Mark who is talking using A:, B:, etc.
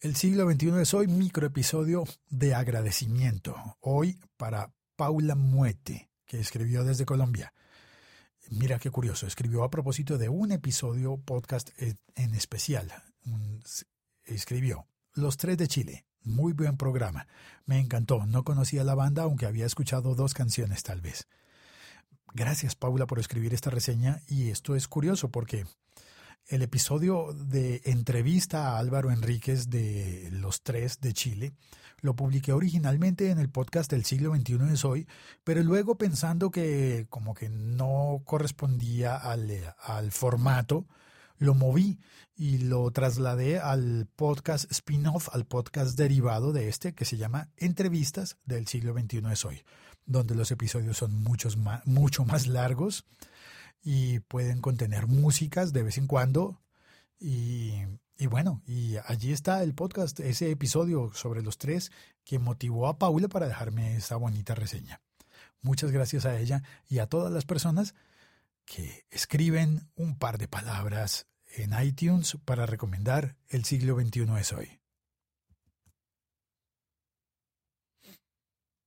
A: El siglo XXI es hoy microepisodio de agradecimiento. Hoy para Paula Muete, que escribió desde Colombia. Mira qué curioso, escribió a propósito de un episodio podcast en especial. Escribió Los Tres de Chile. Muy buen programa. Me encantó. No conocía la banda, aunque había escuchado dos canciones tal vez. Gracias Paula por escribir esta reseña y esto es curioso porque el episodio de entrevista a Álvaro Enríquez de Los Tres de Chile lo publiqué originalmente en el podcast del siglo XXI es hoy, pero luego pensando que como que no correspondía al, al formato, lo moví y lo trasladé al podcast spin-off, al podcast derivado de este que se llama Entrevistas del siglo XXI es hoy, donde los episodios son muchos más, mucho más largos y pueden contener músicas de vez en cuando. Y, y, bueno, y allí está el podcast, ese episodio sobre los tres que motivó a Paula para dejarme esa bonita reseña. Muchas gracias a ella y a todas las personas que escriben un par de palabras en iTunes para recomendar El siglo XXI es hoy.